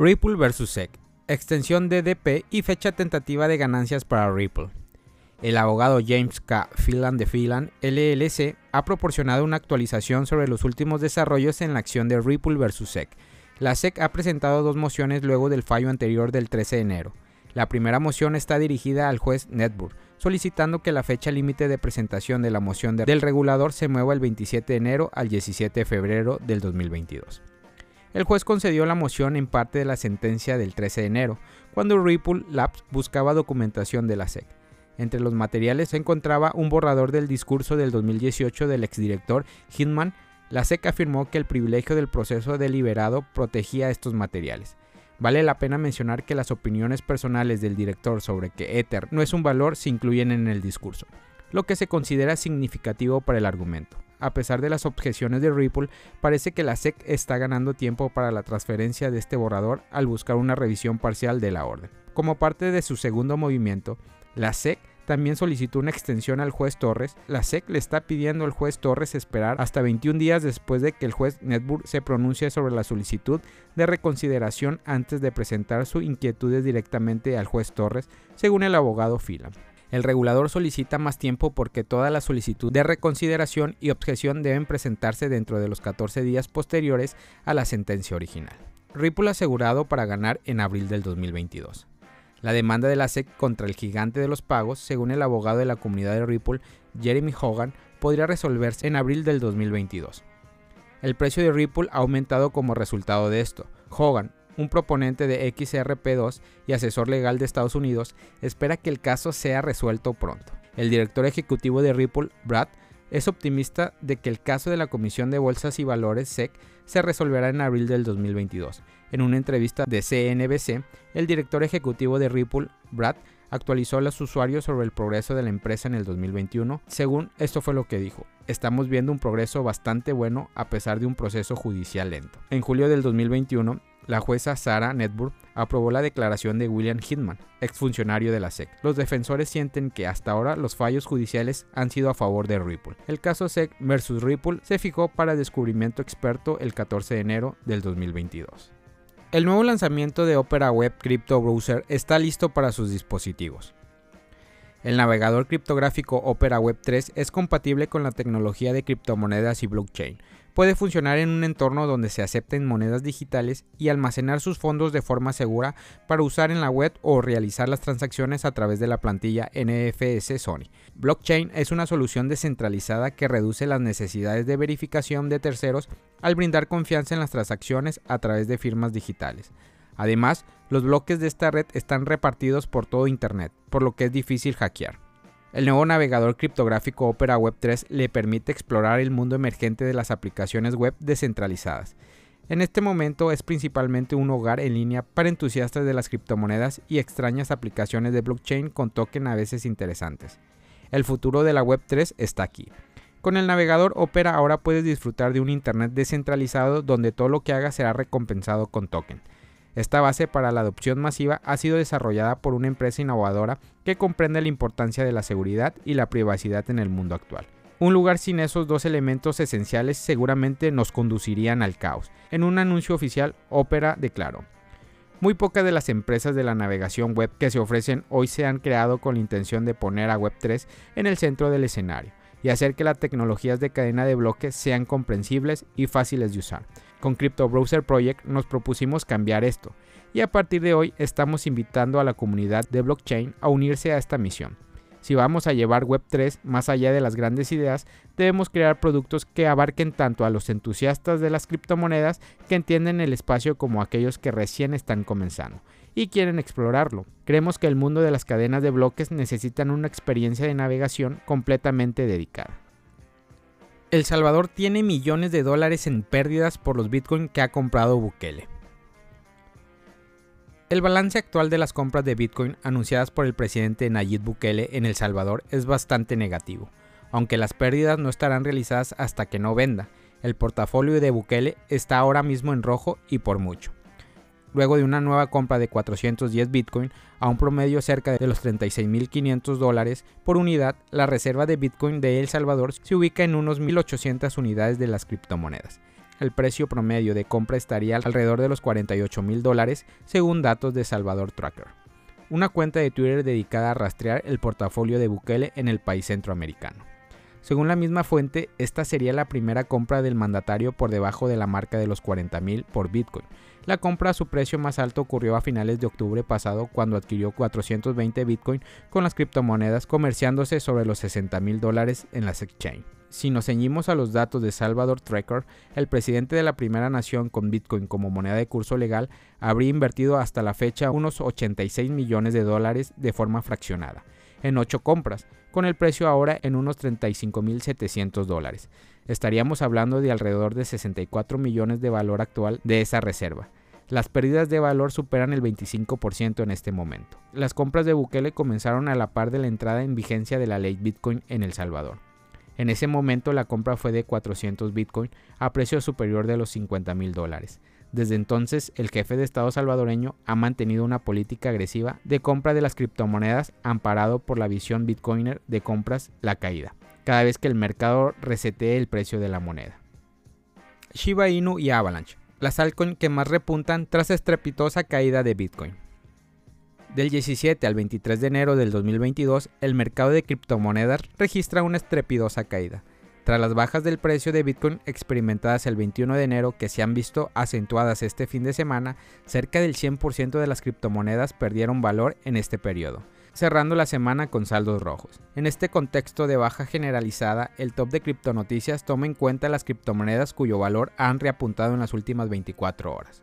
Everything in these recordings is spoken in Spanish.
Ripple vs SEC, extensión de DP y fecha tentativa de ganancias para Ripple. El abogado James K. Phelan de Phelan LLC ha proporcionado una actualización sobre los últimos desarrollos en la acción de Ripple vs SEC. La SEC ha presentado dos mociones luego del fallo anterior del 13 de enero. La primera moción está dirigida al juez Netburg, solicitando que la fecha límite de presentación de la moción del regulador se mueva el 27 de enero al 17 de febrero del 2022. El juez concedió la moción en parte de la sentencia del 13 de enero, cuando Ripple Labs buscaba documentación de la SEC. Entre los materiales se encontraba un borrador del discurso del 2018 del exdirector Hinman. La SEC afirmó que el privilegio del proceso deliberado protegía estos materiales. Vale la pena mencionar que las opiniones personales del director sobre que Ether no es un valor se incluyen en el discurso, lo que se considera significativo para el argumento. A pesar de las objeciones de Ripple, parece que la SEC está ganando tiempo para la transferencia de este borrador al buscar una revisión parcial de la orden. Como parte de su segundo movimiento, la SEC también solicitó una extensión al juez Torres. La SEC le está pidiendo al juez Torres esperar hasta 21 días después de que el juez Netburg se pronuncie sobre la solicitud de reconsideración antes de presentar sus inquietudes directamente al juez Torres, según el abogado Phelan. El regulador solicita más tiempo porque toda la solicitud de reconsideración y objeción deben presentarse dentro de los 14 días posteriores a la sentencia original. Ripple asegurado para ganar en abril del 2022. La demanda de la SEC contra el gigante de los pagos, según el abogado de la comunidad de Ripple, Jeremy Hogan, podría resolverse en abril del 2022. El precio de Ripple ha aumentado como resultado de esto. Hogan, un proponente de XRP2 y asesor legal de Estados Unidos, espera que el caso sea resuelto pronto. El director ejecutivo de Ripple, Brad, es optimista de que el caso de la Comisión de Bolsas y Valores SEC se resolverá en abril del 2022. En una entrevista de CNBC, el director ejecutivo de Ripple, Brad, actualizó a los usuarios sobre el progreso de la empresa en el 2021. Según esto fue lo que dijo, estamos viendo un progreso bastante bueno a pesar de un proceso judicial lento. En julio del 2021, la jueza Sarah Netburg aprobó la declaración de William Hitman, exfuncionario de la SEC. Los defensores sienten que hasta ahora los fallos judiciales han sido a favor de Ripple. El caso SEC versus Ripple se fijó para descubrimiento experto el 14 de enero del 2022. El nuevo lanzamiento de Opera Web Crypto Browser está listo para sus dispositivos. El navegador criptográfico Opera Web 3 es compatible con la tecnología de criptomonedas y blockchain, puede funcionar en un entorno donde se acepten monedas digitales y almacenar sus fondos de forma segura para usar en la web o realizar las transacciones a través de la plantilla NFS Sony. Blockchain es una solución descentralizada que reduce las necesidades de verificación de terceros al brindar confianza en las transacciones a través de firmas digitales. Además, los bloques de esta red están repartidos por todo Internet, por lo que es difícil hackear. El nuevo navegador criptográfico Opera Web 3 le permite explorar el mundo emergente de las aplicaciones web descentralizadas. En este momento es principalmente un hogar en línea para entusiastas de las criptomonedas y extrañas aplicaciones de blockchain con token a veces interesantes. El futuro de la Web 3 está aquí. Con el navegador Opera ahora puedes disfrutar de un Internet descentralizado donde todo lo que hagas será recompensado con token. Esta base para la adopción masiva ha sido desarrollada por una empresa innovadora que comprende la importancia de la seguridad y la privacidad en el mundo actual. Un lugar sin esos dos elementos esenciales seguramente nos conducirían al caos. En un anuncio oficial, Opera declaró, muy pocas de las empresas de la navegación web que se ofrecen hoy se han creado con la intención de poner a Web3 en el centro del escenario y hacer que las tecnologías de cadena de bloques sean comprensibles y fáciles de usar. Con Crypto Browser Project nos propusimos cambiar esto y a partir de hoy estamos invitando a la comunidad de blockchain a unirse a esta misión. Si vamos a llevar Web3 más allá de las grandes ideas, debemos crear productos que abarquen tanto a los entusiastas de las criptomonedas que entienden el espacio como aquellos que recién están comenzando y quieren explorarlo. Creemos que el mundo de las cadenas de bloques necesitan una experiencia de navegación completamente dedicada. El Salvador tiene millones de dólares en pérdidas por los Bitcoin que ha comprado Bukele. El balance actual de las compras de Bitcoin anunciadas por el presidente Nayib Bukele en El Salvador es bastante negativo, aunque las pérdidas no estarán realizadas hasta que no venda. El portafolio de Bukele está ahora mismo en rojo y por mucho luego de una nueva compra de 410 Bitcoin a un promedio cerca de los 36.500 dólares por unidad, la reserva de Bitcoin de El Salvador se ubica en unos 1.800 unidades de las criptomonedas. el precio promedio de compra estaría alrededor de los 48 mil dólares, según datos de Salvador Tracker, una cuenta de Twitter dedicada a rastrear el portafolio de Bukele en el país centroamericano. Según la misma fuente, esta sería la primera compra del mandatario por debajo de la marca de los 40 mil por Bitcoin. La compra a su precio más alto ocurrió a finales de octubre pasado cuando adquirió 420 Bitcoin con las criptomonedas comerciándose sobre los 60 mil dólares en las exchange. Si nos ceñimos a los datos de Salvador Tracker, el presidente de la primera nación con Bitcoin como moneda de curso legal habría invertido hasta la fecha unos 86 millones de dólares de forma fraccionada, en 8 compras, con el precio ahora en unos 35.700 dólares. Estaríamos hablando de alrededor de 64 millones de valor actual de esa reserva. Las pérdidas de valor superan el 25% en este momento. Las compras de Bukele comenzaron a la par de la entrada en vigencia de la ley Bitcoin en El Salvador. En ese momento la compra fue de 400 Bitcoin a precio superior de los 50 mil dólares. Desde entonces, el jefe de Estado salvadoreño ha mantenido una política agresiva de compra de las criptomonedas amparado por la visión bitcoiner de compras la caída, cada vez que el mercado resetee el precio de la moneda. Shiba Inu y Avalanche, las altcoins que más repuntan tras estrepitosa caída de Bitcoin. Del 17 al 23 de enero del 2022, el mercado de criptomonedas registra una estrepidosa caída. Tras las bajas del precio de Bitcoin experimentadas el 21 de enero que se han visto acentuadas este fin de semana, cerca del 100% de las criptomonedas perdieron valor en este periodo, cerrando la semana con saldos rojos. En este contexto de baja generalizada, el top de criptonoticias toma en cuenta las criptomonedas cuyo valor han reapuntado en las últimas 24 horas.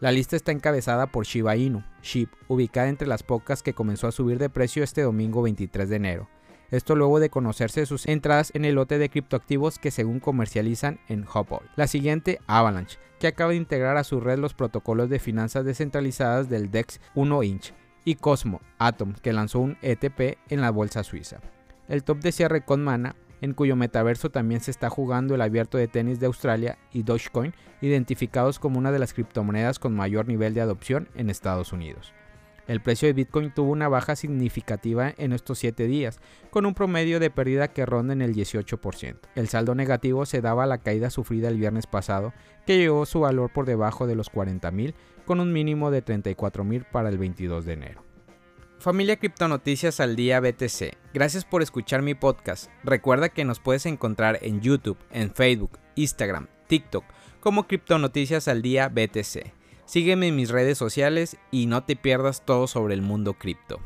La lista está encabezada por Shiba Inu, SHIB, ubicada entre las pocas que comenzó a subir de precio este domingo 23 de enero. Esto luego de conocerse sus entradas en el lote de criptoactivos que según comercializan en Hubble. La siguiente, Avalanche, que acaba de integrar a su red los protocolos de finanzas descentralizadas del DEX 1 Inch, y Cosmo, Atom, que lanzó un ETP en la bolsa suiza. El top de cierre con Mana, en cuyo metaverso también se está jugando el abierto de tenis de Australia y Dogecoin, identificados como una de las criptomonedas con mayor nivel de adopción en Estados Unidos. El precio de Bitcoin tuvo una baja significativa en estos 7 días, con un promedio de pérdida que ronda en el 18%. El saldo negativo se daba a la caída sufrida el viernes pasado, que llegó su valor por debajo de los 40.000, con un mínimo de 34.000 para el 22 de enero. Familia Criptonoticias al Día BTC, gracias por escuchar mi podcast. Recuerda que nos puedes encontrar en YouTube, en Facebook, Instagram, TikTok como Criptonoticias al Día BTC. Sígueme en mis redes sociales y no te pierdas todo sobre el mundo cripto.